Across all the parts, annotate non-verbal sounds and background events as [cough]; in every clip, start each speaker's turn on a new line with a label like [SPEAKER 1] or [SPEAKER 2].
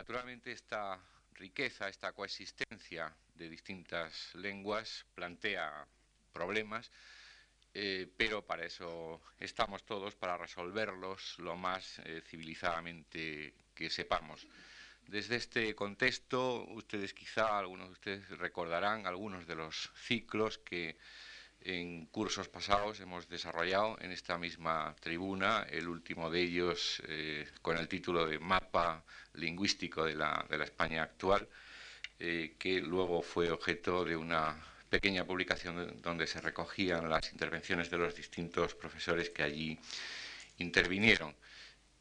[SPEAKER 1] Naturalmente esta riqueza, esta coexistencia de distintas lenguas plantea problemas, eh, pero para eso estamos todos, para resolverlos lo más eh, civilizadamente que sepamos. Desde este contexto, ustedes quizá, algunos de ustedes recordarán algunos de los ciclos que en cursos pasados hemos desarrollado en esta misma tribuna, el último de ellos eh, con el título de Mapa Lingüístico de la, España actual, eh, que luego fue objeto de una pequeña publicación donde se recogían las intervenciones de los distintos profesores que allí intervinieron.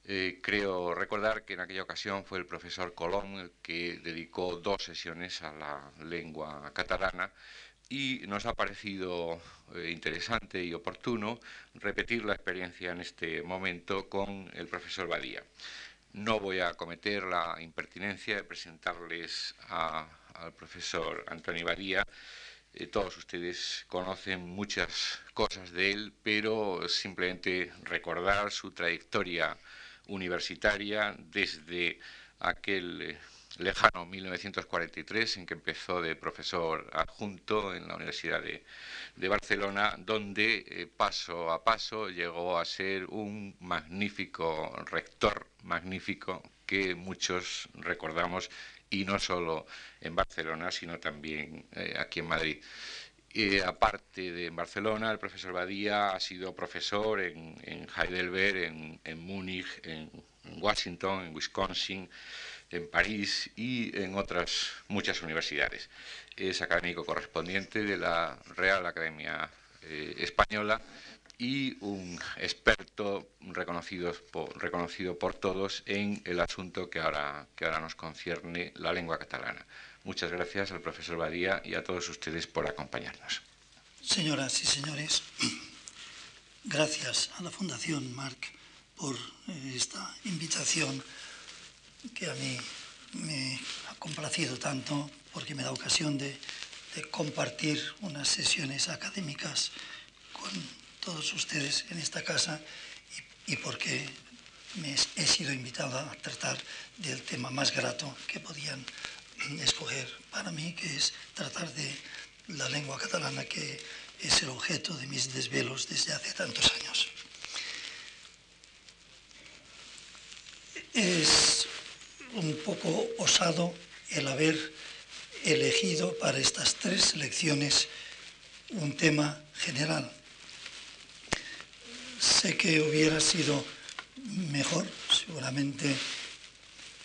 [SPEAKER 1] Eh, creo recordar que en aquella ocasión fue el profesor Colón el que dedicó dos sesiones a la lengua catalana y nos ha parecido eh, interesante y oportuno repetir la experiencia en este momento con el profesor Badía. No voy a cometer la impertinencia de presentarles al profesor Antonio Badía. Eh, todos ustedes conocen muchas cosas de él, pero simplemente recordar su trayectoria universitaria desde aquel eh, lejano 1943, en que empezó de profesor adjunto en la Universidad de, Barcelona, donde eh, paso a paso llegó a ser un magnífico rector, magnífico, que muchos recordamos, y no solo en Barcelona, sino también eh, aquí en Madrid. aparte de en Barcelona, el profesor Badía ha sido profesor en, Heidelberg, en Múnich, en Washington, en Wisconsin, en París y en otras muchas universidades. Es académico correspondiente de la Real Academia eh, Española y un experto reconocido por, todos en el asunto que ahora, que ahora nos concierne, la lengua catalana. Muchas gracias al profesor Badía y a todos ustedes por acompañarnos.
[SPEAKER 2] Señoras y señores, gracias a la Fundación Marc por eh, esta invitación que a mí me ha complacido tanto porque me da ocasión de, compartir unas sesiones académicas con todos ustedes en esta casa y, porque me he sido invitado a tratar del tema más grato que podían escoger para mí, que es tratar de la lengua catalana, que es el objeto de mis desvelos desde hace tantos años. Es un poco osado el haber elegido para estas tres selecciones un tema general. Sé que hubiera sido mejor, seguramente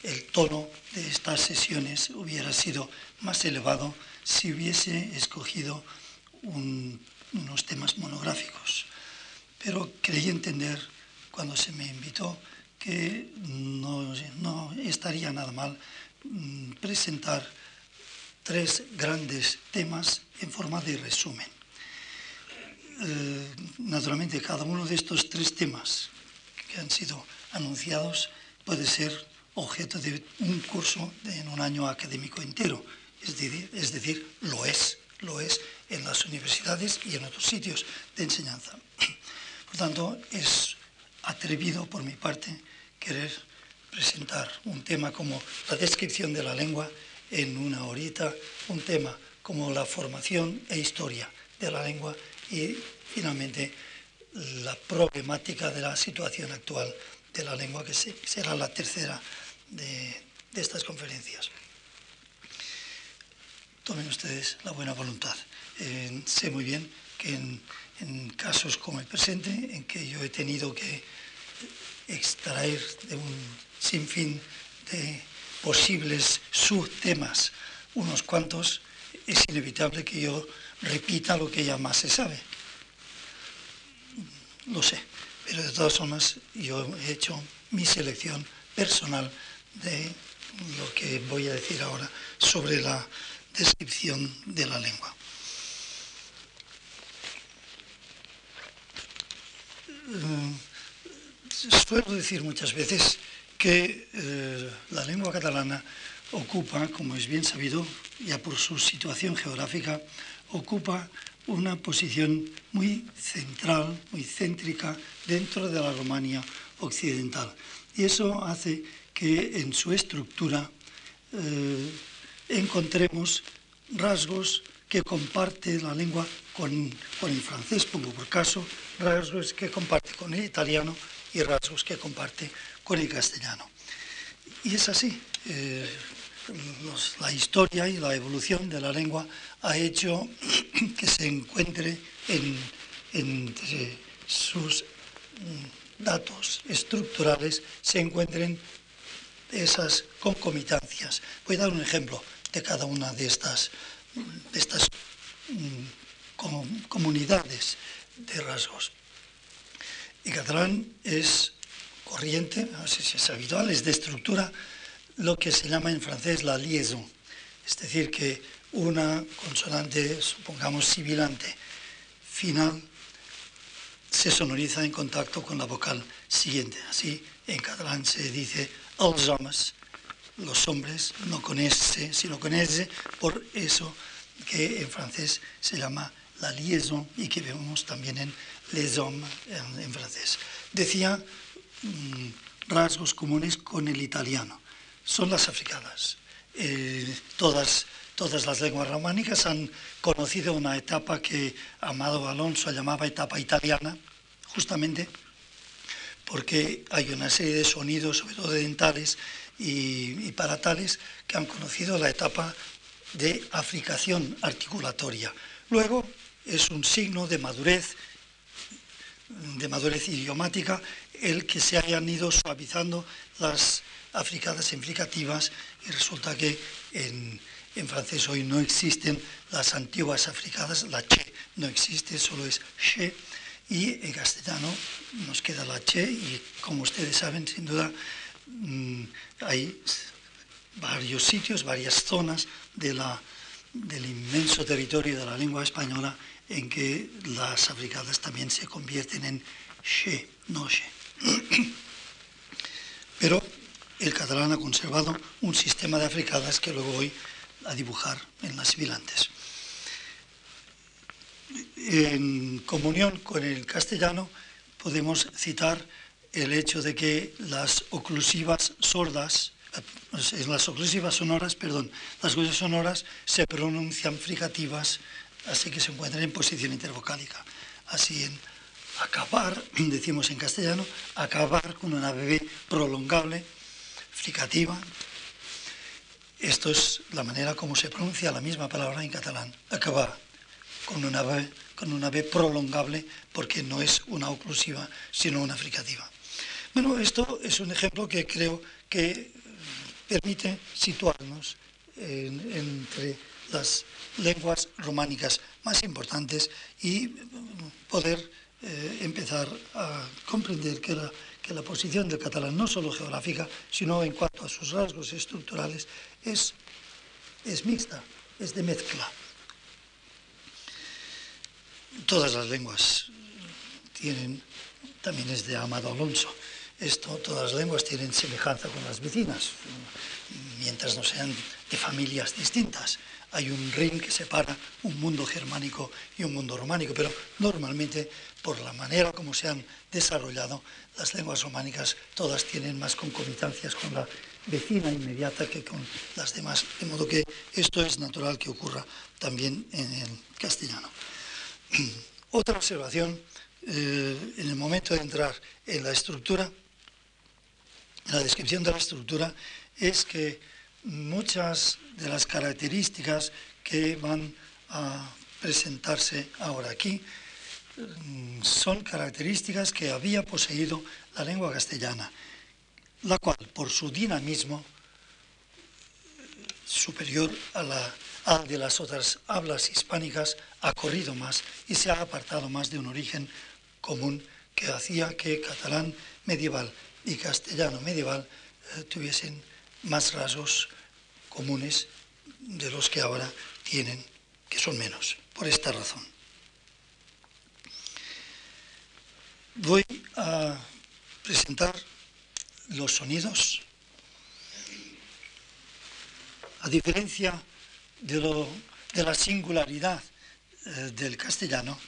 [SPEAKER 2] el tono de estas sesiones hubiera sido más elevado si hubiese escogido unos temas monográficos. Pero creí entender cuando se me invitó que no, estaría nada mal mm, presentar tres grandes temas en forma de resumen. Eh, naturalmente, cada uno de estos tres temas que han sido anunciados puede ser objeto de un curso en un año académico entero. Es decir, es decir, lo es, lo es en las universidades y en otros sitios de enseñanza. Por tanto, es atrevido por mi parte querer presentar un tema como la descripción de la lengua en una horita, un tema como la formación e historia de la lengua y finalmente la problemática de la situación actual de la lengua, que será la tercera de, estas conferencias. Tomen ustedes la buena voluntad. Eh, sé muy bien que en casos como el presente, en que yo he tenido que extraer de un sinfín de posibles subtemas, unos cuantos, es inevitable que yo repita lo que ya más se sabe. Lo sé, pero de todas formas yo he hecho mi selección personal de lo que voy a decir ahora sobre la descripción de la lengua. Eh, suelo decir muchas veces que eh, la lengua catalana ocupa, como es bien sabido, ya por su situación geográfica, ocupa una posición muy central, muy céntrica dentro de la Romania occidental. Y eso hace que en su estructura eh, encontremos rasgos que comparte la lengua con, el francés, pongo por caso, rasgos que comparte con el italiano y rasgos que comparte con el castellano. Y es así. Eh, la historia y la evolución de la lengua ha hecho [clears throat] que se encuentre entre sus mm, datos estructurales, se encuentren esas concomitancias. Voy a dar un ejemplo de cada una de estas, de estas mm, comunidades de rasgos. El catalán es corriente, no sé si es habitual, es de estructura lo que se llama en francés la liaison, es decir, que una consonante, supongamos sibilante, final, se sonoriza en contacto con la vocal siguiente. Así en catalán se dice els homes, los hombres, no con S, sino con S, por eso que en francés se llama la liaison y que vemos también en les hommes en, francés. Decía mm, rasgos comunes con el italiano son las africanas. Eh, todas, todas las lenguas románicas han conocido una etapa que Amado Alonso llamaba etapa italiana, justamente porque hay una serie de sonidos, sobre todo dentales y, y palatales, que han conocido la etapa de africación articulatoria. Luego es un signo de madurez, de madurez idiomática, el que se hayan ido suavizando las africadas implicativas y resulta que en, francés hoy no existen las antiguas africadas, la che no existe, solo es che, y en castellano nos queda la che y como ustedes saben, sin duda, mm, hay varios sitios, varias zonas de la, del inmenso territorio de la lengua española en que las africadas también se convierten en che, no che. [clears throat] Pero el catalán ha conservado un sistema de africadas que luego voy a dibujar en las sibilantes. En comunión con el castellano podemos citar el hecho de que las oclusivas sordas, eh, las oclusivas sonoras, perdón, las oclusivas sonoras se pronuncian fricativas, así que se encuentran en posición intervocálica. Así en acabar, [clears throat] decimos en castellano, acabar con una bebé prolongable, fricativa. Esto es la manera como se pronuncia la misma palabra en catalán, acabar, con una B, con una prolongable, porque no es una oclusiva, sino una fricativa. Bueno, esto es un ejemplo que creo que permite situarnos entre las lenguas románicas más importantes y poder eh, empezar a comprender que la que la posición del catalán, no solo geográfica, sino en cuanto a sus rasgos estructurales, es, es mixta, es de mezcla. Todas las lenguas tienen, también es de Amado Alonso, esto, todas las lenguas tienen semejanza con las vecinas, mientras no sean de familias distintas hay un ring que separa un mundo germánico y un mundo románico, pero normalmente por la manera como se han desarrollado las lenguas románicas, todas tienen más concomitancias con la vecina inmediata que con las demás, de modo que esto es natural que ocurra también en el castellano. [clears throat] Otra observación, eh, en el momento de entrar en la estructura, en la descripción de la estructura, es que muchas de las características que van a presentarse ahora aquí. Mm, son características que había poseído la lengua castellana, la cual por su dinamismo superior a la, de las otras hablas hispánicas ha corrido más y se ha apartado más de un origen común que hacía que catalán medieval y castellano medieval eh, tuviesen más rasgos comunes de los que ahora tienen, que son menos, por esta razón. Voy a presentar los sonidos. A diferencia de, lo, de la singularidad eh, del castellano,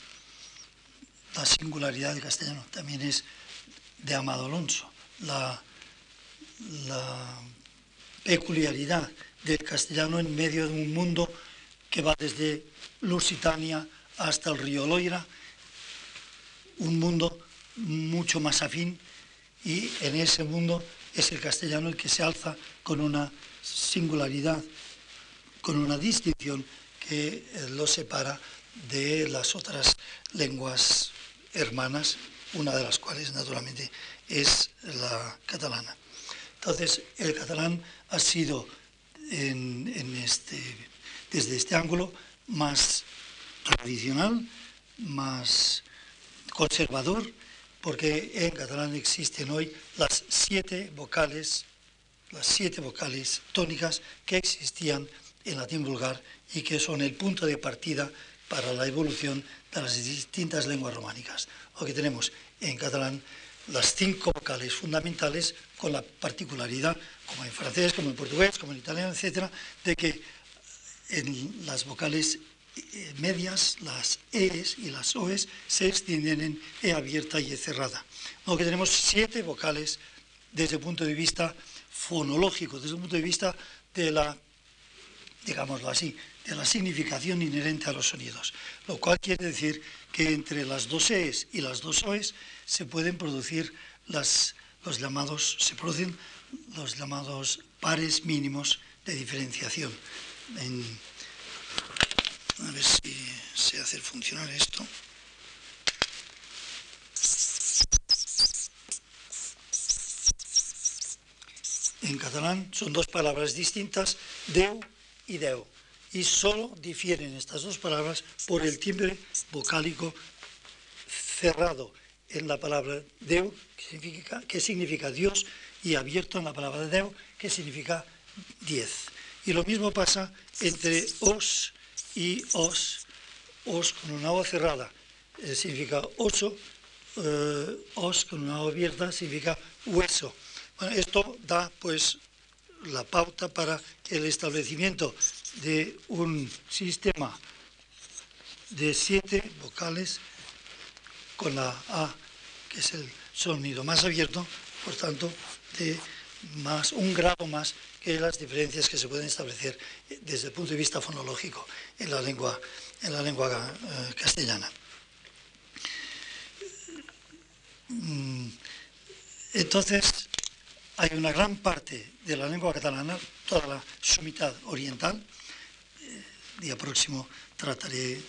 [SPEAKER 2] la singularidad del castellano también es de Amado Alonso. La, peculiaridad del castellano en medio de un mundo que va desde Lusitania hasta el río Loira, un mundo mucho más afín y en ese mundo es el castellano el que se alza con una singularidad, con una distinción que lo separa de las otras lenguas hermanas, una de las cuales naturalmente es la catalana. Entonces, el catalán ha sido este, desde este ángulo más tradicional, más conservador, porque en catalán existen hoy las siete vocales, las siete vocales tónicas que existían en latín vulgar y que son el punto de partida para la evolución de las distintas lenguas románicas. Aquí tenemos en catalán las cinco vocales fundamentales con la particularidad, como en francés, como en portugués, como en italiano, etcétera, de que en las vocales eh, medias, las E's y las O's, se extienden en E abierta y E cerrada. Luego que tenemos siete vocales desde el punto de vista fonológico, desde el punto de vista de la, digámoslo así, de la significación inherente a los sonidos, lo cual quiere decir que entre las dos E's y las dos O's se pueden producir las, los llamados, se producen los llamados pares mínimos de diferenciación. a ver si se hace funcionar esto. En catalán son dos palabras distintas, deu y deu y solo difieren estas dos palabras por el timbre vocálico cerrado en la palabra Deu, que significa, Dios, y abierto en la palabra Deu, que significa diez. Y lo mismo pasa entre os y os. Os con una O cerrada eh, significa oso, eh, os con una O abierta significa hueso. Esto da pues la pauta para el establecimiento de un sistema de siete vocales con la A, que es el sonido más abierto, por tanto, de más, un grado más que las diferencias que se pueden establecer desde el punto de vista fonológico en la lengua, en la lengua eh, castellana. Mm, entonces, hay una gran parte de la lengua catalana, toda la, su mitad oriental, día próximo trataré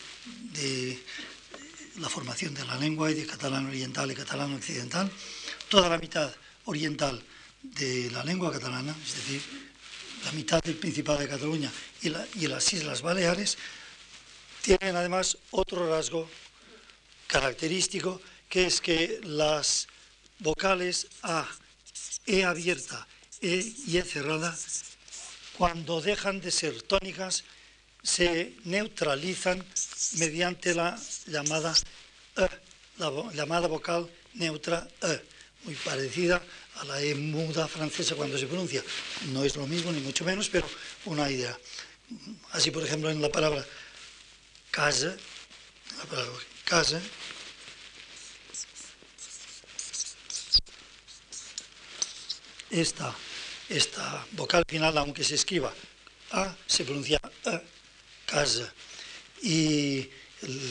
[SPEAKER 2] de la formación de la lengua y de catalán oriental y catalán occidental. Toda la mitad oriental de la lengua catalana, es decir, la mitad del Principado de Cataluña y, las Islas Baleares, tienen además otro rasgo característico, que es que las vocales A, E abierta, E y E cerrada, cuando dejan de ser tónicas, se neutralizan mediante la llamada E, la llamada vocal neutra E, muy parecida a la E muda francesa cuando se pronuncia. No es lo mismo, ni mucho menos, pero una idea. Así, por ejemplo, en la palabra casa, casa, esta, esta vocal final, aunque se escriba A, se pronuncia E, casa. Y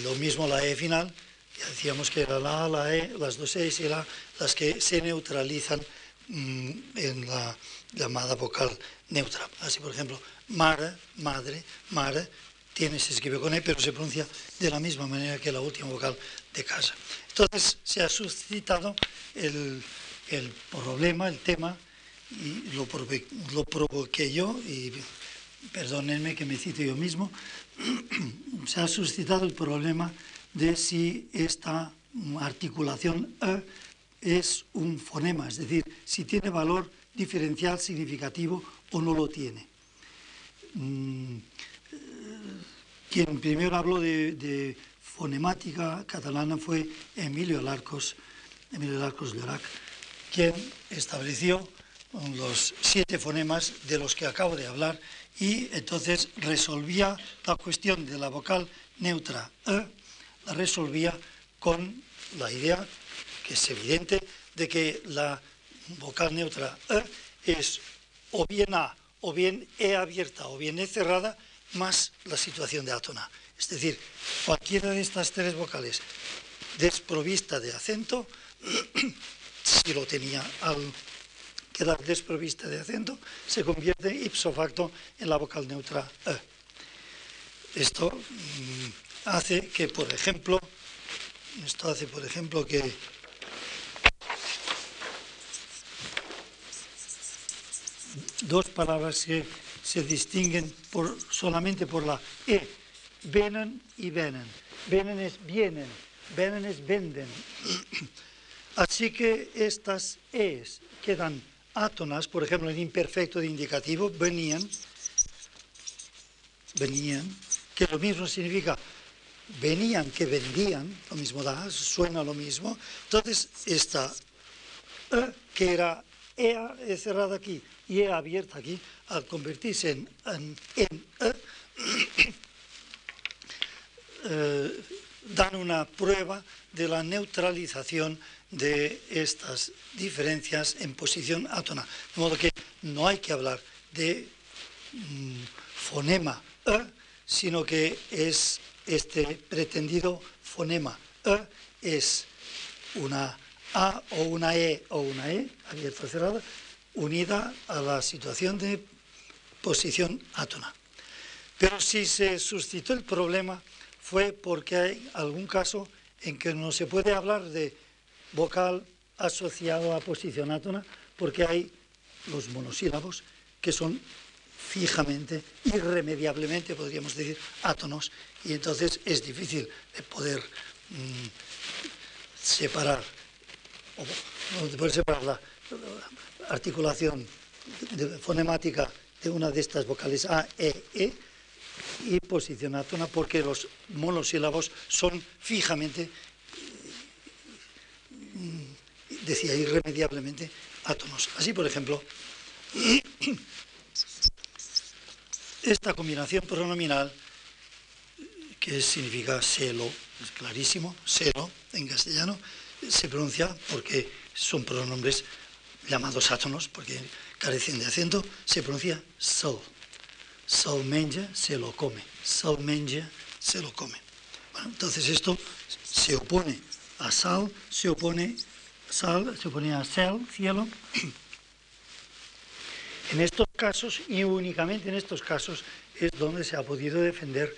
[SPEAKER 2] lo mismo la E final, ya decíamos que era la A, la E, las dos E y la las que se neutralizan mm, en la llamada vocal neutra. Así, por ejemplo, mare, madre, mare, tiene, se escribe con E, pero se pronuncia de la misma manera que la última vocal de casa. Entonces se ha suscitado el, el problema, el tema, y lo, lo provoqué yo, y perdónenme que me cite yo mismo, [clears throat] se ha suscitado el problema de si esta articulación E es un fonema, es decir, si tiene valor diferencial significativo o no lo tiene. Mm, quien primero habló de, fonemática catalana fue Emilio Larcos, Emilio Larcos Llorac, quien estableció los siete fonemas de los que acabo de hablar y entonces resolvía la cuestión de la vocal neutra E, la resolvía con la idea, que es evidente, de que la vocal neutra E es o bien A o bien E abierta o bien E cerrada, más la situación de átona. Es decir, cualquiera de estas tres vocales desprovista de acento, [clears throat] si lo tenía al quedar desprovista de acento, se convierte ipso facto en la vocal neutra E. Esto mm, hace que, por ejemplo, esto hace, por ejemplo, que dos palabras que se distinguen solamente por la E, venen y venen. Venen es vienen, venen es venden. [clears throat] Así que estas E's quedan átonas, por ejemplo, en imperfecto de indicativo, venían, venían, que lo mismo significa venían que vendían, lo mismo da, suena lo mismo. Entonces, esta E, que era E cerrada aquí y E abierta aquí, al convertirse en, en, E, [coughs] eh, dan una prueba de la neutralización de estas diferencias en posición átona. De modo que no hay que hablar de mm, fonema E, sino que es este pretendido fonema E, es una A o una E o una E, abierta o cerrada, unida a la situación de posición átona. Pero si se suscitó el problema fue porque hay algún caso en que no se puede hablar de vocal asociado a posición átona porque hay los monosílabos que son fijamente, irremediablemente, podríamos decir, átonos, y entonces es difícil de poder mm, separar, o de poder separar la, articulación fonemática de una de estas vocales A, E, E y posición átona porque los monosílabos son fijamente decía irremediablemente átomos. Así, por ejemplo, [clears throat] esta combinación pronominal, que significa selo, es clarísimo, selo en castellano, se pronuncia porque son pronombres llamados átonos, porque carecen de acento, se pronuncia sol. Sol menja, se lo come. Sol menja, se lo come. Entonces esto se opone a sal, se opone sal, se oponía a cel, cielo. [clears throat] En estos casos, y únicamente en estos casos, es donde se ha podido defender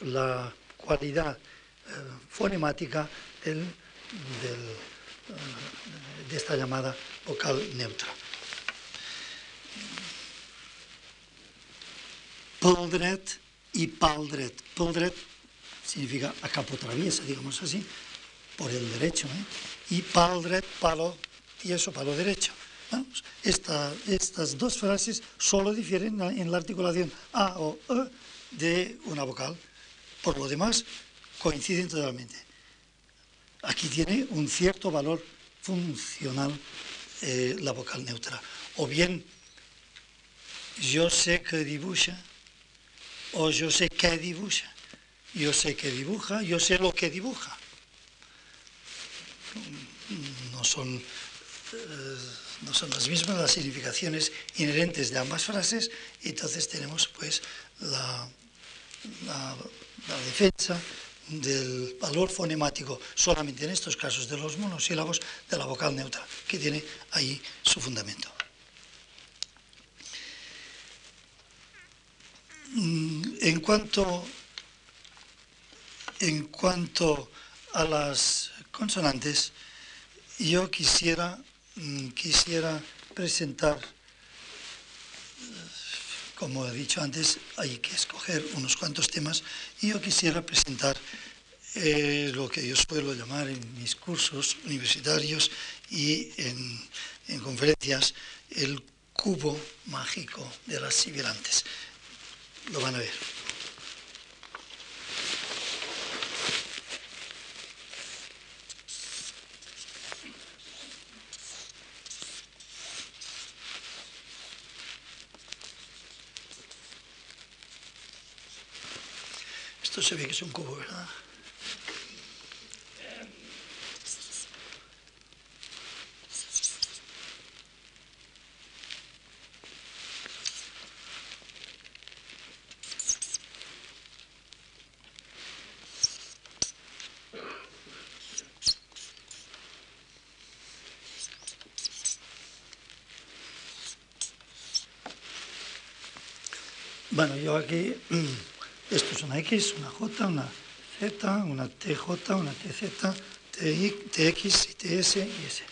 [SPEAKER 2] la cualidad eh, fonemática del, eh, de esta llamada vocal neutra. Poldret y paldret. Poldret significa a capo traviesa, digamos así, por el derecho. ¿eh? Y paldret, palo eso palo derecho. estas dos frases solo difieren en la articulación A o E de una vocal. Por lo demás, coinciden totalmente. Aquí tiene un cierto valor funcional eh, la vocal neutra. O bien, yo sé que dibuja, o yo sé que dibuja. Yo sé que dibuja, yo sé lo que dibuja. No son, eh, no son las mismas las significaciones inherentes de ambas frases, y entonces tenemos pues la, defensa del valor fonemático solamente en estos casos de los monosílabos de la vocal neutra, que tiene ahí su fundamento. Mm, en cuanto, en cuanto a las consonantes, yo quisiera, mm, quisiera presentar, como he dicho antes, hay que escoger unos cuantos temas, y yo quisiera presentar eh, lo que yo suelo llamar en mis cursos universitarios y en, en conferencias el cubo mágico de las sibilantes. Lo van a ver. Eso se ve que es un cubo, ¿verdad? Bueno, yo aquí mm, esto es una X, una J, una Z, una TJ, una TZ, TX y TS y S.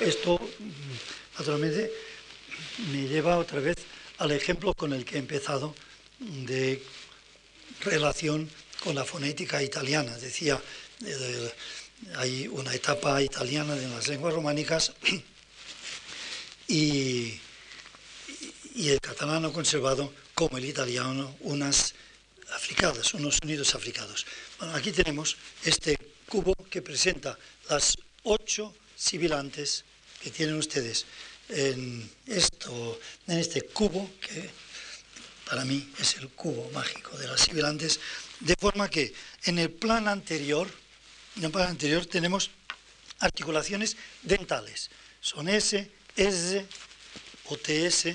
[SPEAKER 2] Esto, mm, naturalmente, me lleva otra vez al ejemplo con el que he empezado de relación con la fonética italiana. Decía, eh, hay una etapa italiana de las lenguas románicas y, y el catalán ha conservado, como el italiano, unas unos sonidos africados. Aquí tenemos este cubo que presenta las ocho sibilantes que tienen ustedes en, esto, en este cubo, que para mí es el cubo mágico de las sibilantes, de forma que en el plan anterior, en el plan anterior tenemos articulaciones dentales. Son S, S, OTS,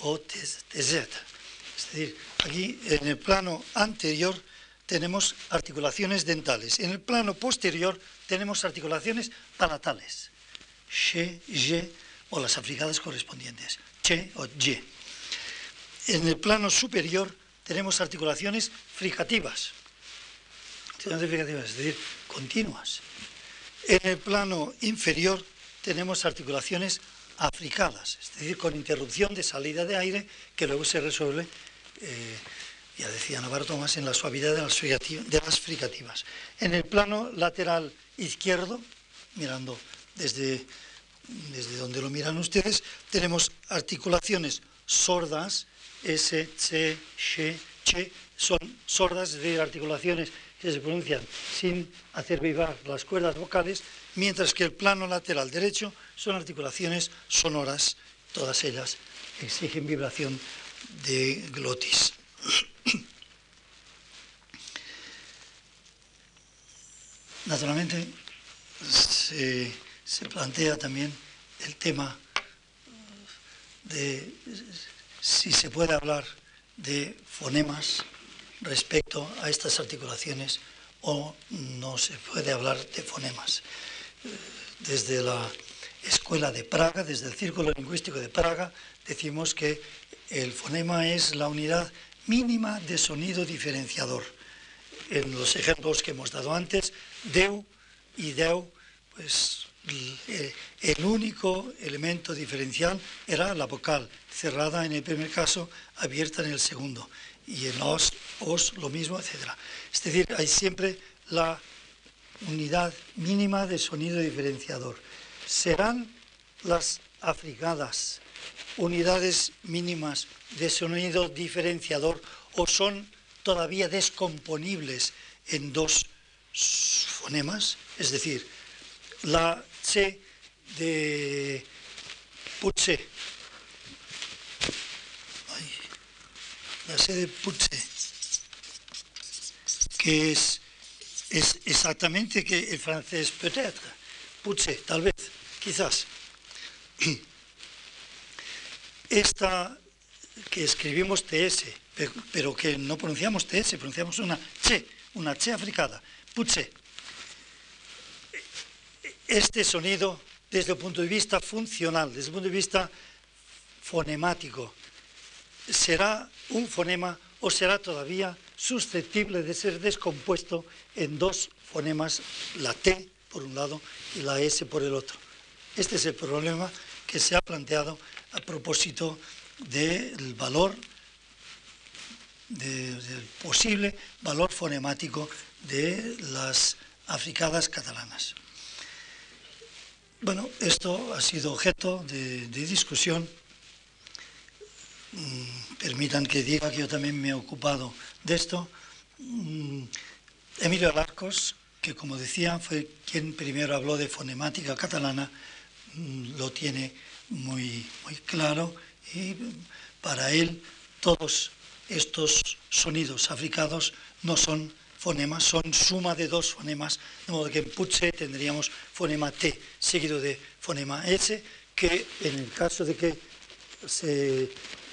[SPEAKER 2] OTZ. Es decir, aquí en el plano anterior tenemos articulaciones dentales. En el plano posterior tenemos articulaciones palatales. She, ye o las africadas correspondientes. Che o ye. En el plano superior tenemos articulaciones fricativas. fricativas, es decir, continuas. En el plano inferior tenemos articulaciones africadas, es decir, con interrupción de salida de aire que luego se resuelve, eh, ya decía Navarro Tomás, en la suavidad de las, fricativas. En el plano lateral izquierdo, mirando desde, desde donde lo miran ustedes, tenemos articulaciones sordas, S, C, Sh, Che, son sordas de articulaciones que se pronuncian sin hacer vibrar las cuerdas vocales, mientras que el plano lateral derecho son articulaciones sonoras, todas ellas exigen vibración de glotis. [clears throat] Naturalmente se, plantea también el tema de si se puede hablar de fonemas respecto a estas articulaciones o no se puede hablar de fonemas. Desde la Escuela de Praga, desde el Círculo Lingüístico de Praga, decimos que el fonema es la unidad mínima de sonido diferenciador. En los ejemplos que hemos dado antes, deu y deu, pues el único elemento diferencial era la vocal, cerrada en el primer caso, abierta en el segundo, y en os, os lo mismo, etc. Es decir, hay siempre la unidad mínima de sonido diferenciador serán las africadas unidades mínimas de sonido diferenciador o son todavía descomponibles en dos fonemas, es decir, la C de Putze, la C de Putze, que es, es exactamente que el francés peut-être, Putze, tal vez, quizás. [clears throat] Esta que escribimos TS, pero que no pronunciamos TS, pronunciamos una Che, una Che africada, Putse. Este sonido, desde el punto de vista funcional, desde el punto de vista fonemático, será un fonema o será todavía susceptible de ser descompuesto en dos fonemas, la T por un lado y la S por el otro. Este es el problema que se ha planteado a propósito del valor, del posible valor fonemático de las africadas catalanas. Bueno, esto ha sido objeto de, discusión. Mm, permitan que diga que yo también me he ocupado de esto. Mm, Emilio Alarcos, que como decía fue quien primero habló de fonemática catalana, Mm, lo tiene muy, muy claro y para él todos estos sonidos africados no son fonemas, son suma de dos fonemas, de modo que en Putze tendríamos fonema T seguido de fonema S, que en el caso de que se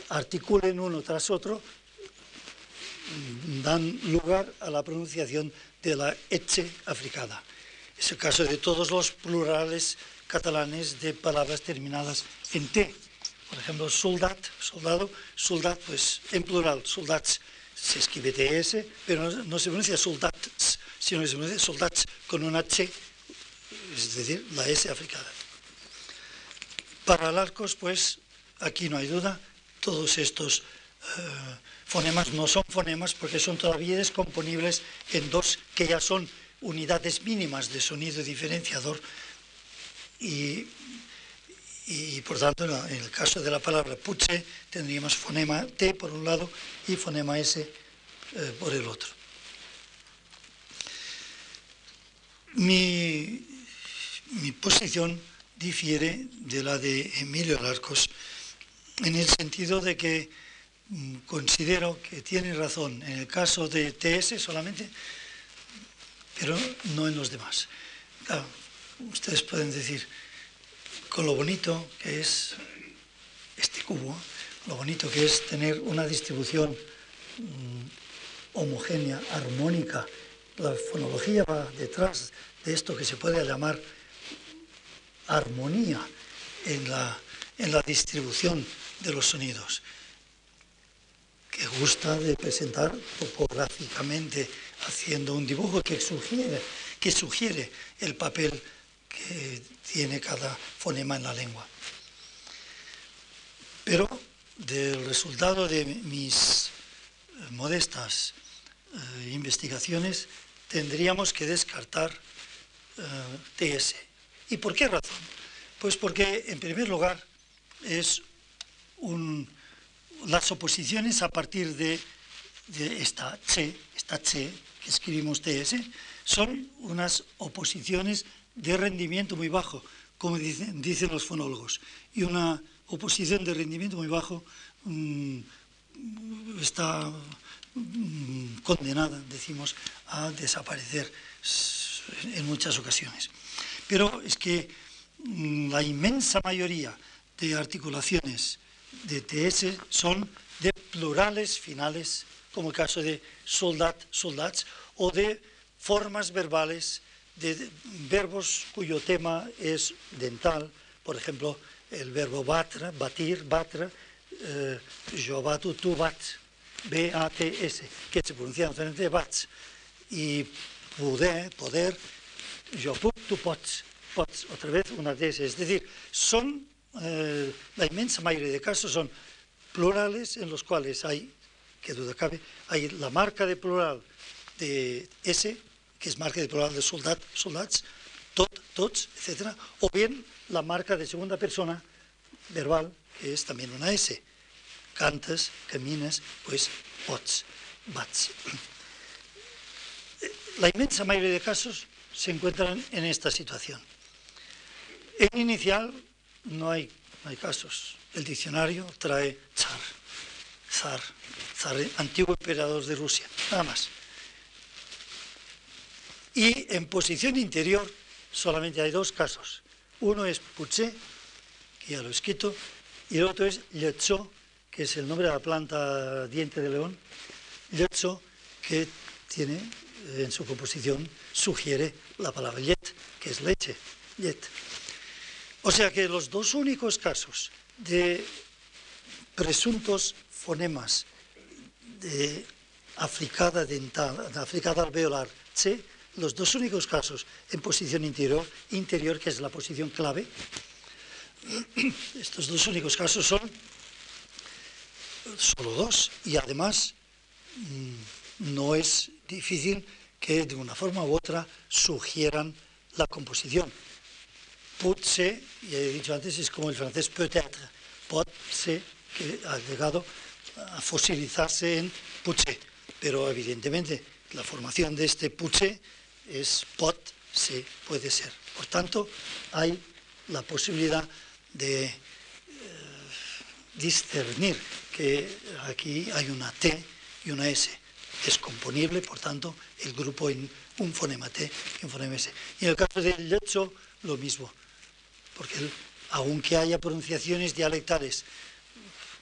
[SPEAKER 2] articulen uno tras otro, dan lugar a la pronunciación de la Eche africada. Es el caso de todos los plurales catalanes de palabras terminadas en T. por ejemplo, soldat, soldado, soldat, pues en plural, soldats se escribe TS, pero no, se pronuncia soldats, sino que se pronuncia soldats con una H, es decir, la S africana. Para arcos, pues aquí no hay duda, todos estos eh, fonemas no son fonemas porque son todavía descomponibles en dos que ya son unidades mínimas de sonido diferenciador y, por tanto en el caso de la palabra puche tendríamos fonema T por un lado y fonema S eh, por el otro. Mi, posición difiere de la de Emilio Larcos en el sentido de que mm, considero que tiene razón en el caso de TS solamente, pero no en los demás. Ustedes pueden decir, con lo bonito que es este cubo, lo bonito que es tener una distribución mm, homogénea, armónica, la fonología va detrás de esto que se puede llamar armonía en la, en la distribución de los sonidos, que gusta de presentar topográficamente, haciendo un dibujo que sugiere, que sugiere el papel que tiene cada fonema en la lengua. Pero del resultado de mis eh, modestas eh, investigaciones tendríamos que descartar eh, TS. ¿Y por qué razón? Pues porque, en primer lugar, es las oposiciones a partir de, esta C, esta que escribimos TS, son unas oposiciones de rendimiento muy bajo, como dicen, los fonólogos. Y una oposición de rendimiento muy bajo mm, está mm, condenada, decimos, a desaparecer en muchas ocasiones. Pero es que mm, la inmensa mayoría de articulaciones de TS son de plurales finales, como el caso de soldat, soldats, o de formas verbales de verbos cuyo tema es dental, por ejemplo, el verbo batre, batir, batre, eh, yo bato, tú bats, B-A-T-S, que se pronuncia diferente bats, y poder, poder, yo puc, tú pots, pots, otra vez una TS, es decir, son eh, la inmensa mayoría de casos son plurales en los cuales hay, que duda cabe, hay la marca de plural de S, que es marca de plural de soldat, soldats, tot, tots, etc. O bien la marca de segunda persona verbal, que es también una S. Cantes, caminas, pues pots, bats. La inmensa mayoría de casos se encuentran en esta situación. En inicial, no hay, hay casos. El diccionario trae zar, zar, zar, antiguo emperador de Rusia, nada más. Y en posición interior solamente hay dos casos. Uno es Puché, que ya lo he escrito, y el otro es Lletzo, que es el nombre de la planta diente de león. Lletzo, que tiene en su composición, sugiere la palabra yet, que es leche, yet. O sea que los dos únicos casos de presuntos fonemas de africada dental, de africada alveolar C, los dos únicos casos en posición interior, interior, que es la posición clave, [clears throat] estos dos únicos casos son solo dos y además mm, no es difícil que de una forma u otra sugieran la composición. Ser, ya he dicho antes, es como el francés peut-être, pot ser, que ha llegado a fosilizarse en puche, pero evidentemente la formación de este puche es pot se puede ser. Por tanto, hay la posibilidad de eh, discernir que aquí hay una T y una S. Es componible, por tanto, el grupo en un fonema T y un fonema S. Y en el caso del lecho, lo mismo porque aunque haya pronunciaciones dialectales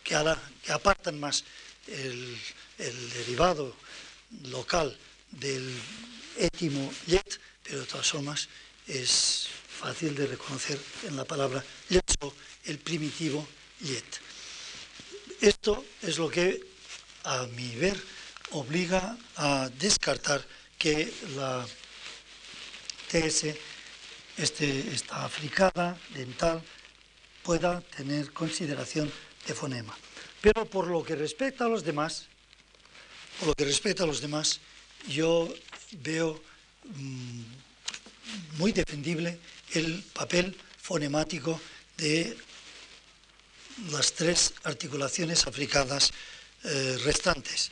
[SPEAKER 2] que, apartan más el, derivado local del étimo yet, pero de todas formas es fácil de reconocer en la palabra yecho el primitivo llet. Esto es lo que, a mi ver, obliga a descartar que la TS, este, esta africada dental, pueda tener consideración de fonema. Pero por lo que respecta a los demás, por lo que respecta a los demás, yo veo mm, muy defendible el papel fonemático de las tres articulaciones africadas eh, restantes,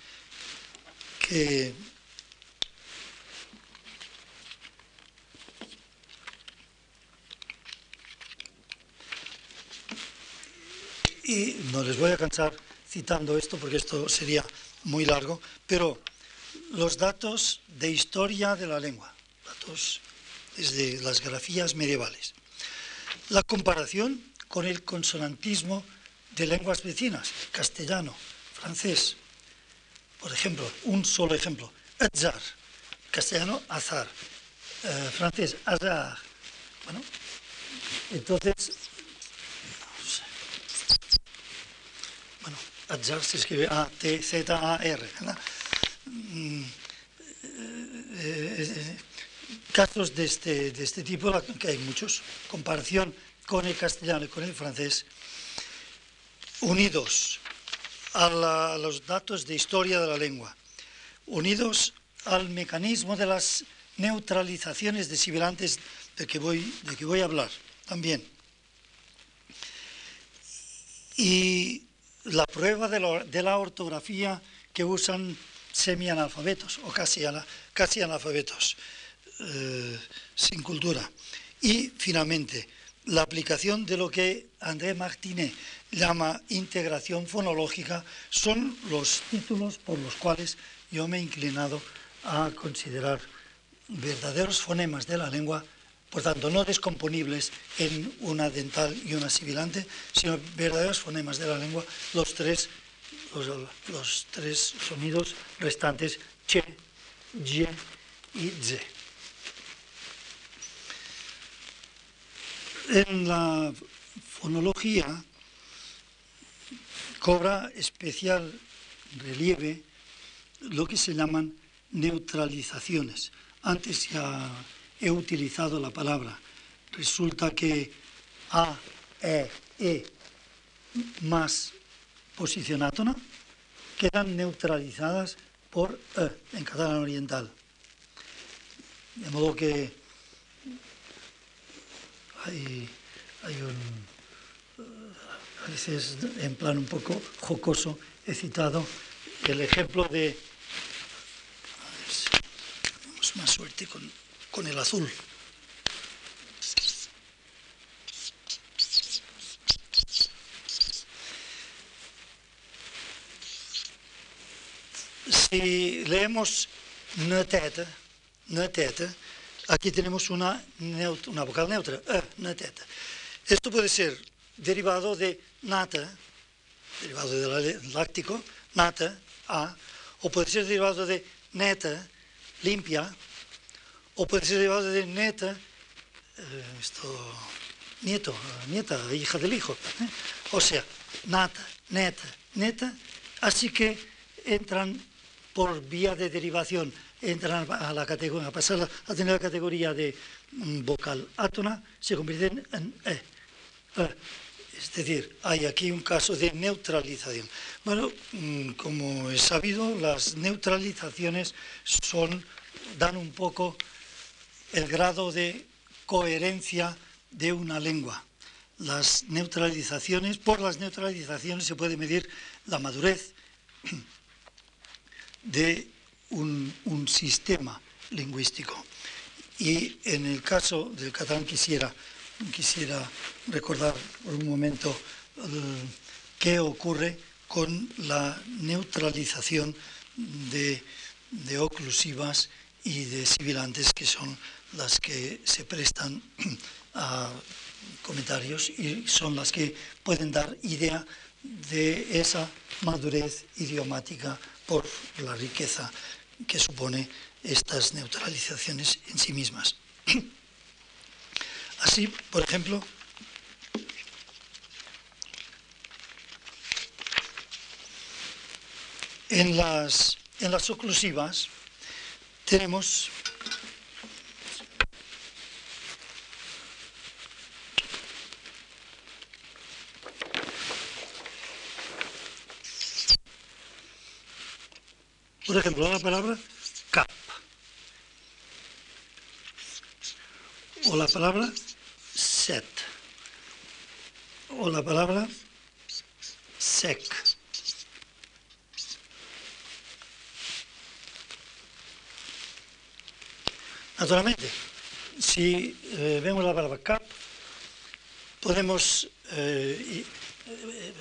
[SPEAKER 2] y no les voy a cansar citando esto porque esto sería muy largo, pero los datos de historia de la lengua, datos desde las grafías medievales. La comparación con el consonantismo de lenguas vecinas, castellano, francés. Por ejemplo, un solo ejemplo, azar, castellano azar, eh, francés azar. Bueno, entonces, bueno, azar se escribe A-T-Z-A-R. Mm, eh, eh, casos de este, de este tipo, que hay muchos, comparación con el castellano y con el francés, unidos a, los datos de historia de la lengua, unidos al mecanismo de las neutralizaciones de sibilantes de que voy, de que voy a hablar también. Y la prueba de la, ortografía que usan semianalfabetos o casi, casi analfabetos, eh, sin cultura. Y finalmente, la aplicación de lo que André Martinet llama integración fonológica son los títulos por los cuales yo me he inclinado a considerar verdaderos fonemas de la lengua, por tanto no descomponibles en una dental y una sibilante, sino verdaderos fonemas de la lengua, los tres, los, tres sonidos restantes, che, ye y ze. En la fonología cobra especial relieve lo que se llaman neutralizaciones. Antes ya he utilizado la palabra. Resulta que A, E, E más posición átona quedan neutralizadas por E en catalán oriental. De modo que hay, hay un a veces en plan un poco jocoso, he citado el ejemplo de... A ver si tenemos más suerte con, con el azul. Si leemos neteta, neteta, aquí tenemos una, vocal neutra, e, neteta. Esto puede ser derivado de nata, derivado del láctico, nata, A, o puede ser derivado de neta, limpia, o puede ser derivado de neta, eh, esto, nieto, nieta, hija del hijo. ¿eh? O sea, nata, neta, neta, así que entran por vía de derivación, entran a la categoría, a pasar a tener la categoría de mm, vocal átona, se convierten en E. Es decir, hay aquí un caso de neutralización. Bueno, mm, como es sabido, las neutralizaciones son, dan un poco el grado de coherencia de una lengua. Las neutralizaciones, por las neutralizaciones se puede medir la madurez de un, sistema lingüístico. Y en el caso del catalán quisiera quisiera recordar por un momento eh, qué ocurre con la neutralización de, oclusivas y de sibilantes, que son las que se prestan a comentarios y son las que pueden dar idea de esa madurez idiomática por la riqueza que supone estas neutralizaciones en sí mismas. [clears throat] Así, por ejemplo, en las, en las oclusivas tenemos Por ejemplo, la palabra cap. O la palabra set. O la palabra sec. Naturalmente, si eh, vemos la palabra cap, podemos, eh, eh,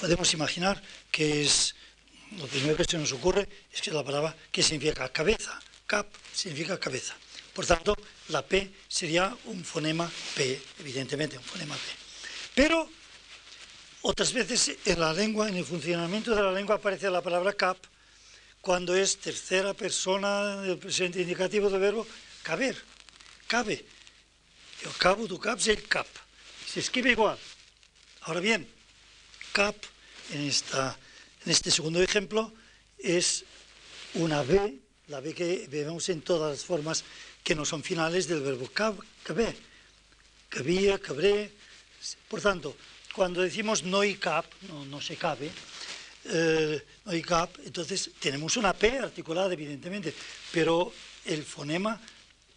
[SPEAKER 2] podemos imaginar que es lo primero que se nos ocurre es que la palabra que significa cabeza, cap significa cabeza. Por tanto, la P sería un fonema P, evidentemente, un fonema P. Pero otras veces en la lengua, en el funcionamiento de la lengua aparece la palabra cap cuando es tercera persona del presente indicativo del verbo caber, cabe. Yo cabo, tu caps, el cap. Se escribe igual. Ahora bien, cap en esta en este segundo ejemplo es una B, la B que vemos en todas las formas que no son finales del verbo caber, cabía, cabré. Por tanto, cuando decimos no y cap, no, se cabe, eh, no y cap, entonces tenemos una P articulada, evidentemente, pero el fonema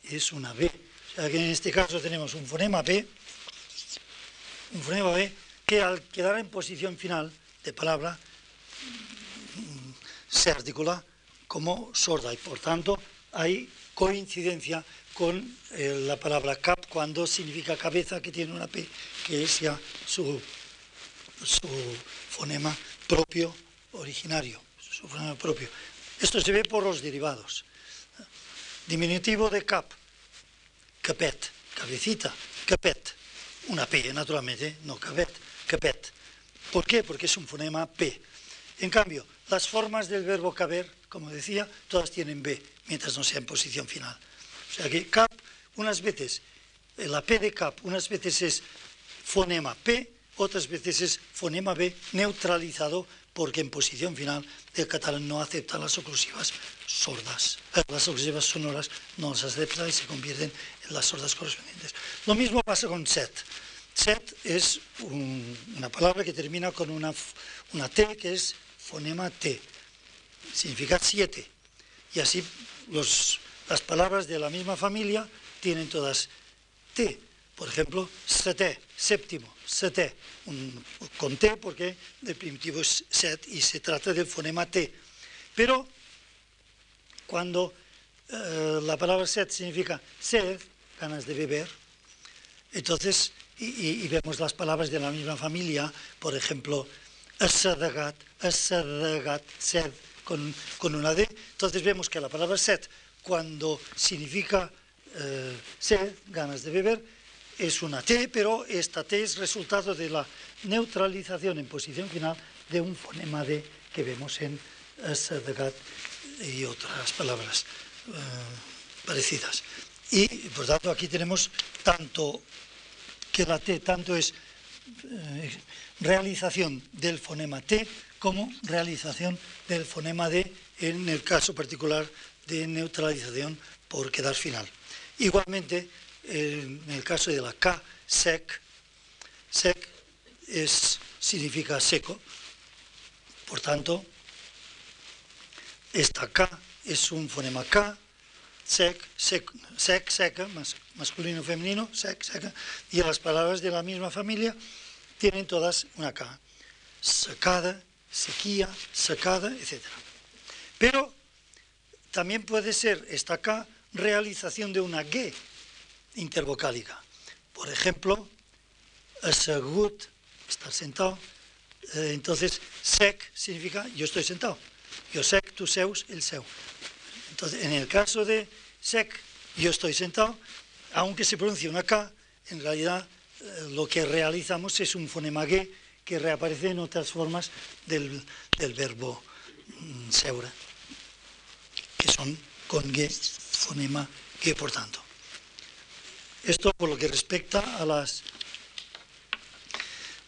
[SPEAKER 2] es una B. O sea que en este caso tenemos un fonema B, un fonema B, que al quedar en posición final de palabra, se articula como sorda y por tanto hay coincidencia con eh, la palabra cap cuando significa cabeza que tiene una P que es ya su, su fonema propio originario, su fonema propio. Esto se ve por los derivados. Diminutivo de cap, capet, cabecita, capet, una P naturalmente, no capet, capet. ¿Por qué? Porque es un fonema P. En cambio, las formas del verbo caber, como decía, todas tienen B, mientras no sea en posición final. O sea que cap, unas veces, eh, la P de cap, unas veces es fonema P, otras veces es fonema B neutralizado porque en posición final el catalán no acepta las oclusivas sordas. Eh, las oclusivas sonoras no las acepta y se convierten en las sordas correspondientes. Lo mismo pasa con set. Set es una palabra que termina con una, una T que es fonema T, significa siete. Y así las palabras de la misma familia tienen todas T. Por ejemplo, sete, séptimo, sete, con T porque el primitivo es set y se trata del fonema T. Pero cuando eh, la palabra set significa sed, ganas de beber, entonces, y, y, vemos las palabras de la misma familia, por ejemplo, asadagat, asadagat, sed, con, con, una D. Entonces vemos que la palabra set, cuando significa eh, sed, ganas de beber, es una T, pero esta T es resultado de la neutralización en posición final de un fonema D que vemos en asadagat y otras palabras eh, parecidas. Y por tanto aquí tenemos tanto que la T tanto es eh, realización del fonema T como realización del fonema D en el caso particular de neutralización por quedar final. Igualmente, en el caso de la K, sec, sec es, significa seco, por tanto, esta K es un fonema K, sec, sec, sec seca, masculino femenino, sec, seca, y las palabras de la misma familia tienen todas una K. Secada, sequía, secada, etc. Pero también puede ser esta K realización de una G intervocálica. Por ejemplo, asegut, estar sentado. Eh, entonces, sec significa yo estoy sentado. Yo sec, tú seus, el seu. Entonces, en el caso de sec, yo estoy sentado, aunque se pronuncie una K, en realidad eh, lo que realizamos es un fonema G que reaparece en otras formas del, verbo mm, seura, que son con G, fonema G, por tanto. Esto por lo que respecta a las,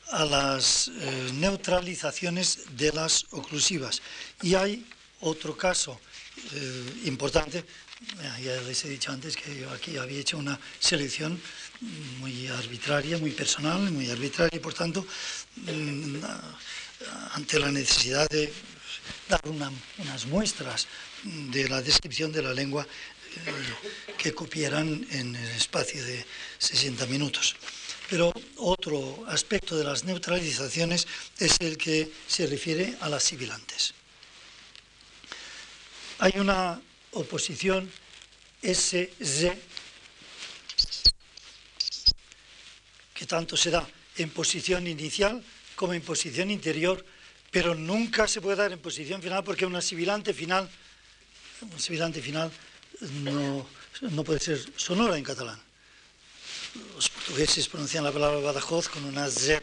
[SPEAKER 2] a las eh, neutralizaciones de las oclusivas. Y hay otro caso eh, importante, ya les he dicho antes que yo aquí había hecho una selección muy arbitraria, muy personal, muy arbitraria y por tanto, mm, ante la necesidad de dar unas muestras de la descripción de la lengua eh, que cupieran en el espacio de 60 minutos. Pero otro aspecto de las neutralizaciones es el que se refiere a las sibilantes. Hay una oposición SZ que tanto se da en posición inicial como en posición interior, pero nunca se puede dar en posición final porque una sibilante final, un sibilante final no, no puede ser sonora en catalán. Los portugueses pronuncian la palabra Badajoz con una Z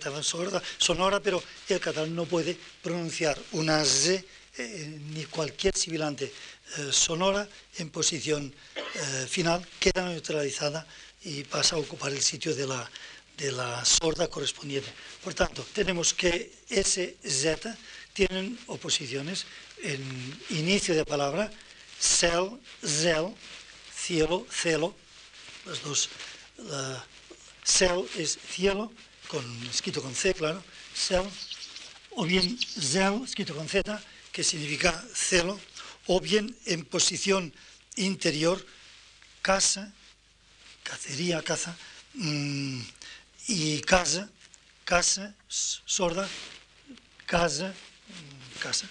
[SPEAKER 2] sonora, pero el catalán no puede pronunciar una Z eh, ni cualquier sibilante eh, sonora en posición eh, final, queda neutralizada y pasa a ocupar el sitio de la, de la sorda correspondiente. Por tanto, tenemos que S, Z tienen oposiciones en inicio de palabra, cel, zel, cielo, celo, las dos cel es cielo, con, escrito con C, claro, cel, o bien zel, escrito con Z, que significa celo, o bien en posición interior, casa, cacería, caza, mm, y casa, casa, sorda, casa, mm, casa,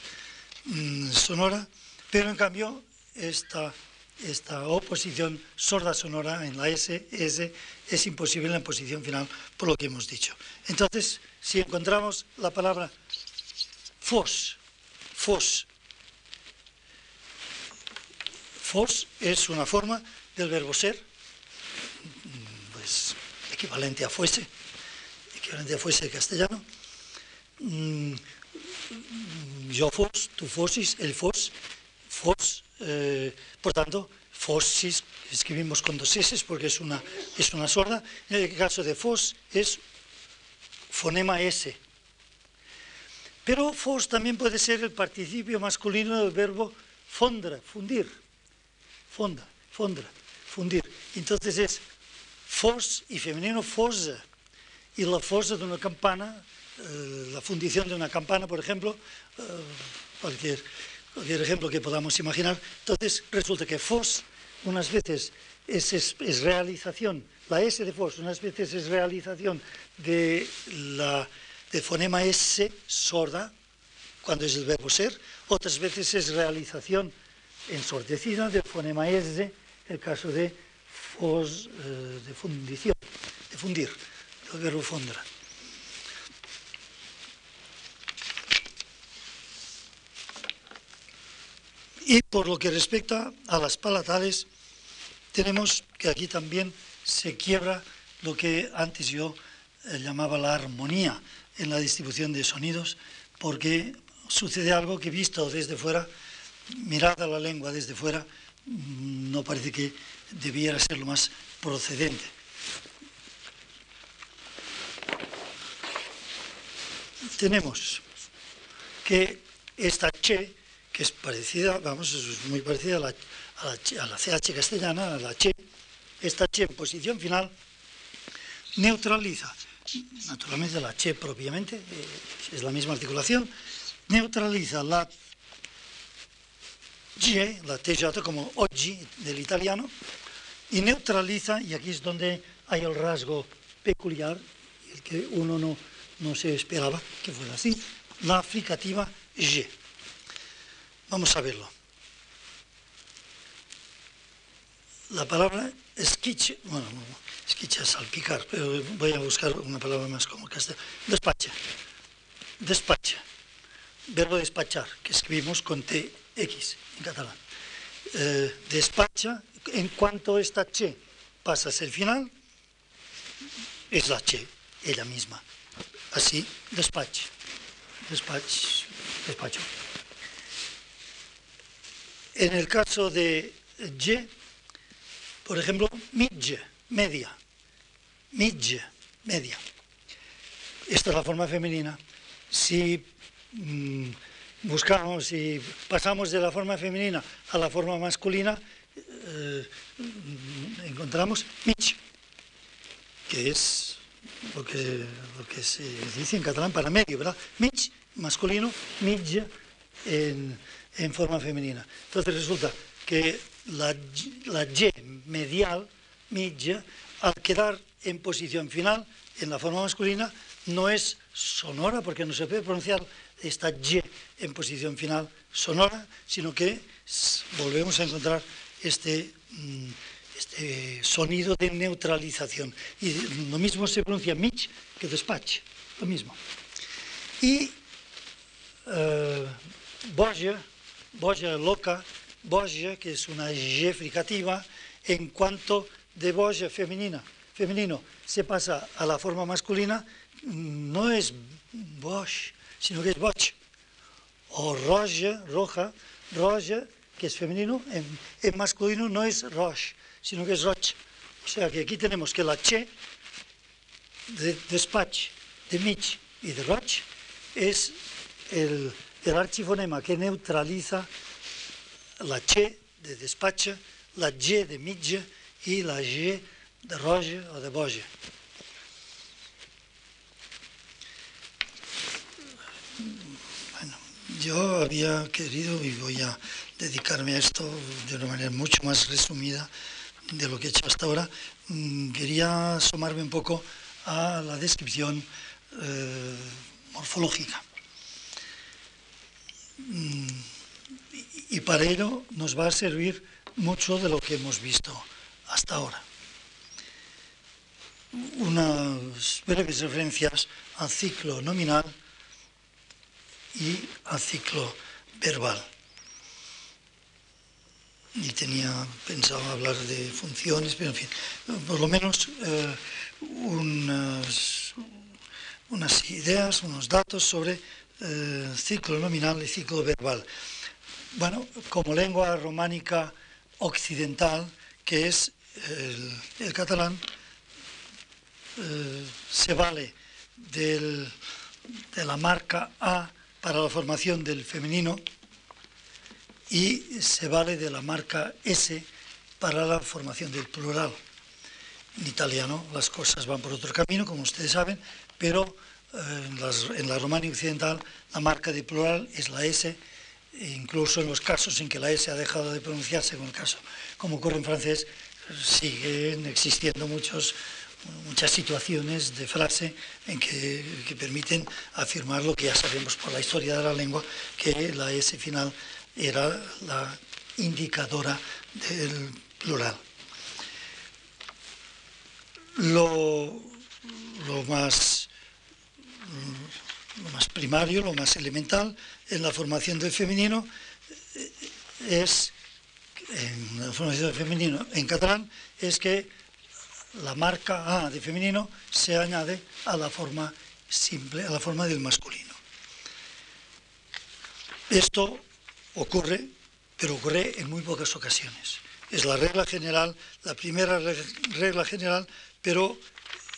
[SPEAKER 2] mm, sonora, pero en cambio esta esta oposición sorda sonora en la S, S es imposible en la posición final por lo que hemos dicho. Entonces, si encontramos la palabra fos, fos, fos es una forma del verbo ser, pues equivalente a fuese, equivalente a fuese castellano. Mm, yo fos, tú fosis, el fos, fos eh, por tanto, fossis escribimos con dos S porque es una, es una sorda. En el caso de fos es fonema S. Pero fos también puede ser el participio masculino del verbo fondra, fundir. Fonda, fondra, fundir. Entonces es fos y femenino fosa. Y la fosa de una campana, eh, la fundición de una campana, por ejemplo, eh, cualquier cualquier ejemplo que podamos imaginar. Entonces resulta que FOS unas veces es, realización, la S de FOS unas veces es realización de la de fonema S sorda, cuando es el verbo ser, otras veces es realización ensordecida del fonema S, el caso de FOS eh, de fundición, de fundir, del verbo fondra. Y por lo que respecta a las palatales, tenemos que aquí también se quiebra lo que antes yo eh, llamaba la armonía en la distribución de sonidos, porque sucede algo que visto desde fuera, mirada la lengua desde fuera, mm, no parece que debiera ser lo más procedente. Tenemos que esta che que es parecida, vamos, es muy parecida a la, a la, CH castellana, a la Che. Esta Che en posición final neutraliza, naturalmente la Che propiamente, eh, es la misma articulación, neutraliza la G, la TJ como oggi del italiano, y neutraliza, y aquí es donde hay el rasgo peculiar, el que uno no, no se esperaba que fuera así, la fricativa G. Vamos a verlo. La palabra esquiche, bueno, esquiche es salpicar, pero voy a buscar una palabra más como castellano. Despacha. Despacha. Verbo despachar, que escribimos con TX en catalán. Eh, despacha, en cuanto esta che pasa a ser final, es la che, ella misma. Así, despache. Despacho. Despacho. En el caso de Y, por ejemplo, midge, media. Midge, media. esta es la forma femenina. Si mm, buscamos y pasamos de la forma femenina a la forma masculina, eh, encontramos Mich, que es lo que, lo que se dice en catalán para medio, ¿verdad? Mich, masculino, Mich en, en forma femenina. Entonces resulta que la, la Y medial, Mich, al quedar en posición final, en la forma masculina, no es sonora, porque no se puede pronunciar esta Y en posición final sonora, sino que volvemos a encontrar este, mm, este sonido de neutralización. Y lo mismo se pronuncia Mitch que despatch, lo mismo. Y uh, boja, loca, boja, que es una Y fricativa, en cuanto de boja femenina, femenino se pasa a la forma masculina, no es bosch, sino que es boch. O roja, roja, roja, que es femenino, en, masculino no es roche, sino que es roch. O sea que aquí tenemos que la che de despach, de mich y de roch es el, el archifonema que neutraliza la che de despacha, la y de mitja y la g de roja o de boja. Yo había querido y voy a dedicarme a esto de una manera mucho más resumida de lo que he hecho hasta ahora. Mm, quería asomarme un poco a la descripción eh, morfológica. Y para ello nos va a servir mucho de lo que hemos visto hasta ahora. Unas breves referencias al ciclo nominal y al ciclo verbal. Y tenía pensado hablar de funciones, pero en fin, por lo menos eh, unas, unas, ideas, unos datos sobre eh, ciclo nominal y ciclo verbal. Bueno, como lengua románica occidental, que es el, catalán, eh, se vale de la marca A para la formación del femenino y se vale de la marca S para la formación del plural. En italiano las cosas van por otro camino, como ustedes saben, pero eh, en, la románica occidental la marca de plural es la S, incluso en los casos en que la S ha dejado de pronunciarse, como el caso, como ocurre en francés, siguen existiendo muchas situaciones de frase en que, permiten afirmar lo que ya sabemos por la historia de la lengua, que la S final era la indicadora del plural. Lo, más, lo más primario, lo más elemental en la formación del femenino es, en la formación del femenino en catalán, es que la marca A de femenino se añade a la forma simple, a la forma del masculino. Esto ocurre, pero ocurre en muy pocas ocasiones. Es la regla general, la primera regla general, pero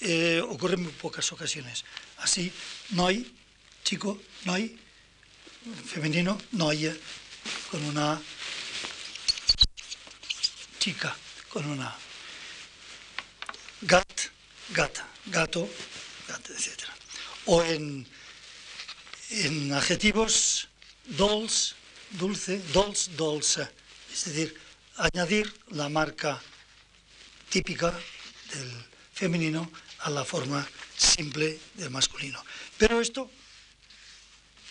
[SPEAKER 2] eh, ocurre en muy pocas ocasiones. Así, no hay chico, no hay femenino, no hay con una chica, con una gat, gata, gato, gata, etc. O en, en adjetivos dols, dulce, dols, dolce. Es decir, añadir la marca típica del femenino a la forma simple del masculino. Pero esto,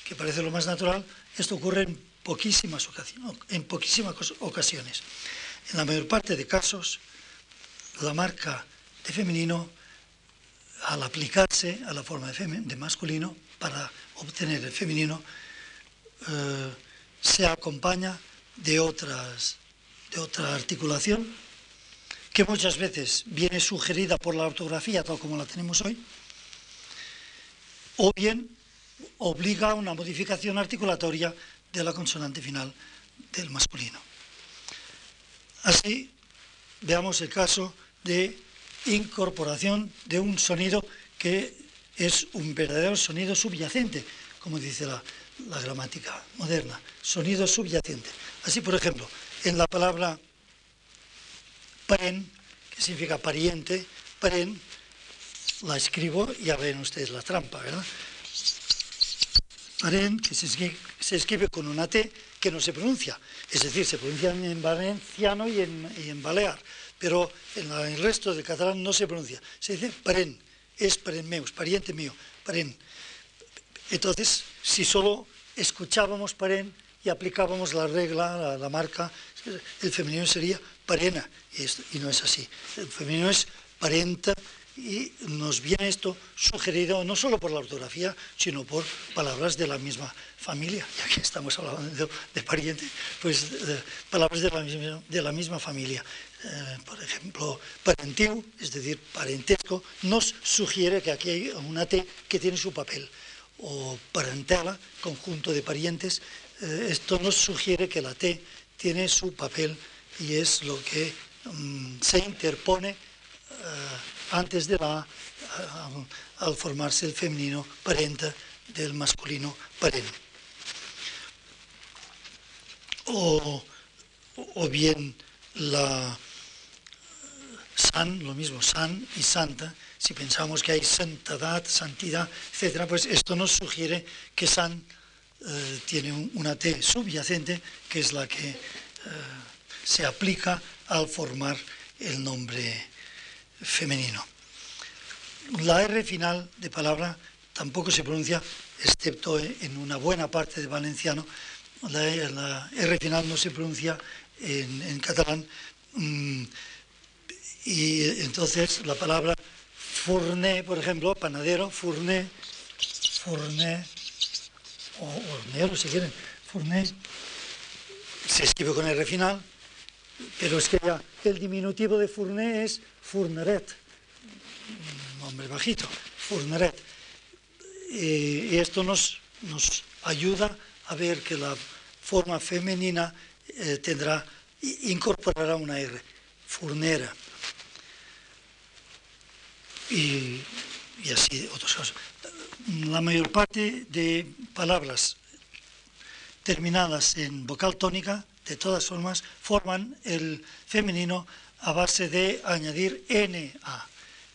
[SPEAKER 2] que parece lo más natural, esto ocurre en poquísimas ocasiones. En poquísimas ocasiones. En la mayor parte de casos, la marca de femenino, al aplicarse a la forma de, masculino, para obtener el femenino, eh, se acompaña de, otras, de otra articulación que muchas veces viene sugerida por la ortografía tal como la tenemos hoy, o bien obliga a una modificación articulatoria de la consonante final del masculino. Así, veamos el caso de incorporación de un sonido que es un verdadero sonido subyacente, como dice la, gramática moderna, sonido subyacente. Así, por ejemplo, en la palabra paren, que significa pariente, paren, la escribo, ya ven ustedes la trampa, ¿verdad? Paren, que se escribe, con una T que no se pronuncia, es decir, se pronuncia en valenciano y en, balear, pero en, el resto del catalán no se pronuncia, se dice paren, es paren meus, pariente mío, paren. Entonces, si solo escuchábamos paren y aplicábamos la regla, la, marca, el femenino sería parena, y, y no es así. El femenino es parenta y nos viene esto sugerido no solo por la ortografía, sino por palabras de la misma familia, [laughs] ya que estamos hablando de, pariente, pues palabras de la misma, de la misma familia. Eh, por ejemplo, parentiu, es decir, parentesco, nos sugiere que aquí hay una T que tiene su papel. O parentela, conjunto de parientes, eh, esto nos sugiere que la T tiene su papel y es lo que mm, se interpone eh, antes de la, al formarse el femenino parenta del masculino parent. O, o bien la san, lo mismo, san y santa, si pensamos que hay santidad, santidad, etc., pues esto nos sugiere que san eh, tiene una T subyacente, que es la que eh, se aplica al formar el nombre femenino. La R final de palabra tampoco se pronuncia, excepto en una buena parte de valenciano, la, R final no se pronuncia en, catalán. Mm, y entonces la palabra fourné, por ejemplo, panadero, fourné, fourné, o hornero si quieren, fourné, se escribe con R final, pero es que ya el diminutivo de fourné es fourneret, nombre bajito, fourneret. Y, esto nos, nos ayuda a ver que la forma femenina eh, tendrá, incorporará una R, fournera y, así otros casos. La mayor parte de palabras terminadas en vocal tónica, de todas formas, forman el femenino a base de añadir NA.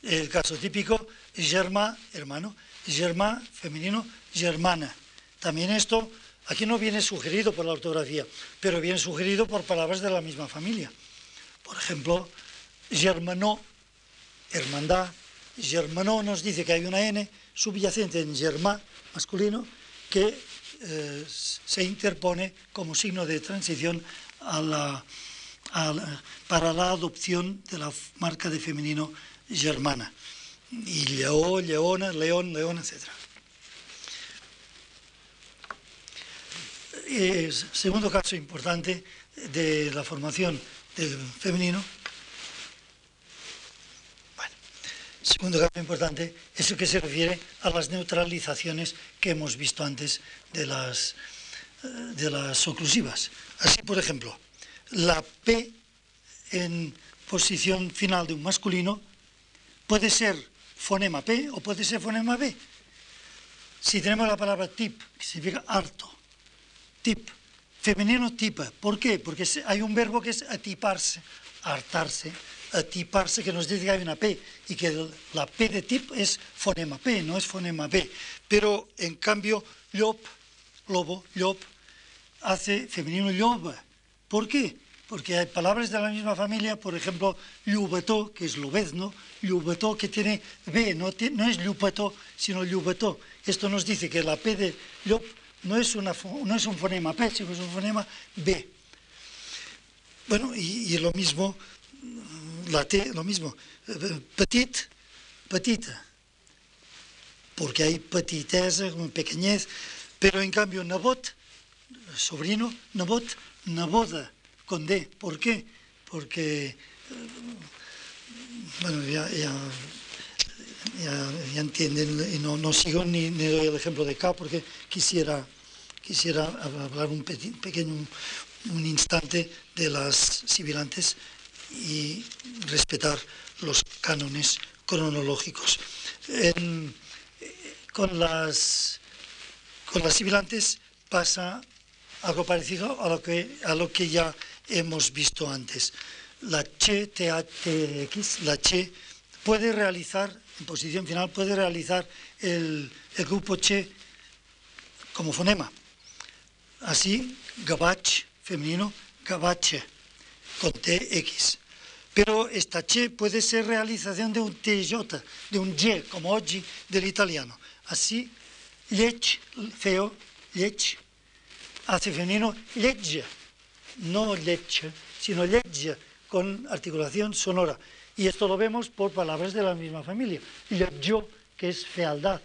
[SPEAKER 2] El caso típico, germá, hermano, germá, femenino, germana. También esto, aquí no viene sugerido por la ortografía, pero viene sugerido por palabras de la misma familia. Por ejemplo, germanó, hermandad, Germanó nos dice que hay una N subyacente en germá masculino que eh, se interpone como signo de transición para la adopción de la marca de femenino germana. Y leó, leona, león, león, etc. segundo caso importante de la formación del femenino Segundo cambio importante es el que se refiere a las neutralizaciones que hemos visto antes de las, eh, de las oclusivas. Así, por ejemplo, la P en posición final de un masculino puede ser fonema P o puede ser fonema B. Si tenemos la palabra tip, que significa harto, tip, femenino tipa. ¿Por qué? Porque hay un verbo que es atiparse, hartarse, tiparse que nos dice que hay una P y que la P de tip es fonema P, no es fonema B. Pero en cambio, llop, lobo, llop, hace femenino lloba. ¿Por qué? Porque hay palabras de la misma familia, por ejemplo, llubetó, que es lobezno, llubetó que tiene B, no, no es llupetó, sino llubetó. Esto nos dice que la P de llop no es, una, no es un fonema P, sino es un fonema B. Bueno, y lo mismo la T, lo mismo, petit, petita, porque hay petiteza, pequeñez, pero en cambio Nabot, sobrino, Nabot, Naboda, con D. ¿Por qué? Porque, eh, bueno, ya, ya, ya, entienden, y no, no sigo ni, ni, doy el ejemplo de K porque quisiera, quisiera hablar un pequeño, un instante de las sibilantes y respetar los cánones cronológicos. En, con las, con las sibilantes pasa algo parecido a lo que, a lo que ya hemos visto antes. La che, THX, la che, puede realizar, en posición final, puede realizar el, el grupo che como fonema. Así, gabach, femenino, gabache, con TX. Pero esta che puede ser realización de un TJ, de un Y, como oggi del italiano. Así, lech, feo, lech, hace femenino, legge, no leche, sino legge, con articulación sonora. Y esto lo vemos por palabras de la misma familia. yo que es fealdad.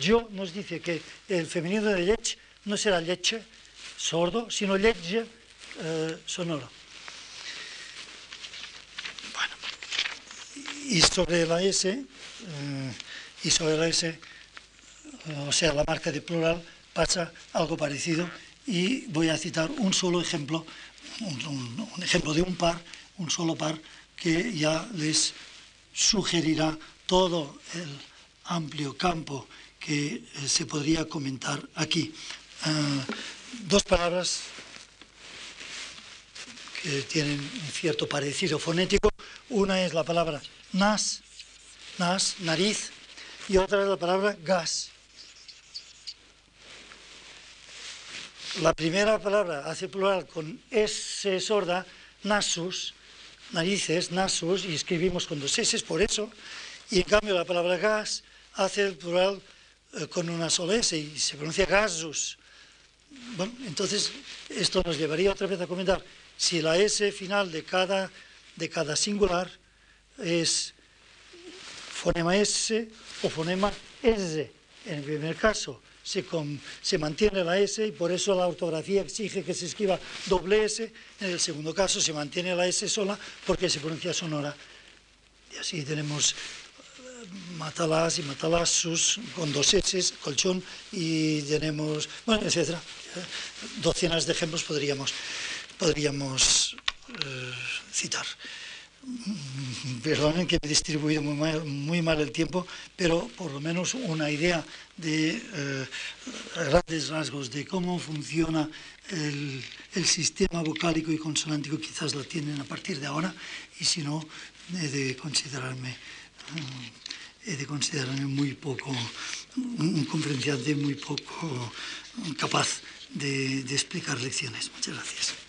[SPEAKER 2] yo nos dice que el femenino de lech no será leche, sordo, sino legge eh, sonoro. Y sobre la S, eh, y sobre la S, eh, o sea, la marca de plural, pasa algo parecido y voy a citar un solo ejemplo, un, ejemplo de un par, un solo par que ya les sugerirá todo el amplio campo que eh, se podría comentar aquí. Ah, dos palabras que tienen un cierto parecido fonético. Una es la palabra nas, nas, nariz, y otra es la palabra gas, la primera palabra hace plural con S sorda, nasus, narices, nasus, y escribimos con dos S por eso, y en cambio la palabra gas hace el plural eh, con una sola S y se pronuncia gasus. Bueno, entonces esto nos llevaría otra vez a comentar si la S final de cada, de cada singular es fonema S o fonema S. En el primer caso, se, mantiene la S y por eso la ortografía exige que se escriba doble S. En el segundo caso se mantiene la S sola porque se pronuncia sonora. Y así tenemos eh, matalás y matalasus con dos S, colchón, y tenemos, bueno, etcétera. Docenas de ejemplos podríamos, podríamos eh, citar. Perdonen que he distribuido muy mal, el tiempo, pero por lo menos una idea de eh, grandes rasgos de cómo funciona el, sistema vocálico y consonántico quizás la tienen a partir de ahora y si no he de considerarme he de considerarme muy poco un conferenciante muy poco capaz de explicar lecciones. Muchas gracias.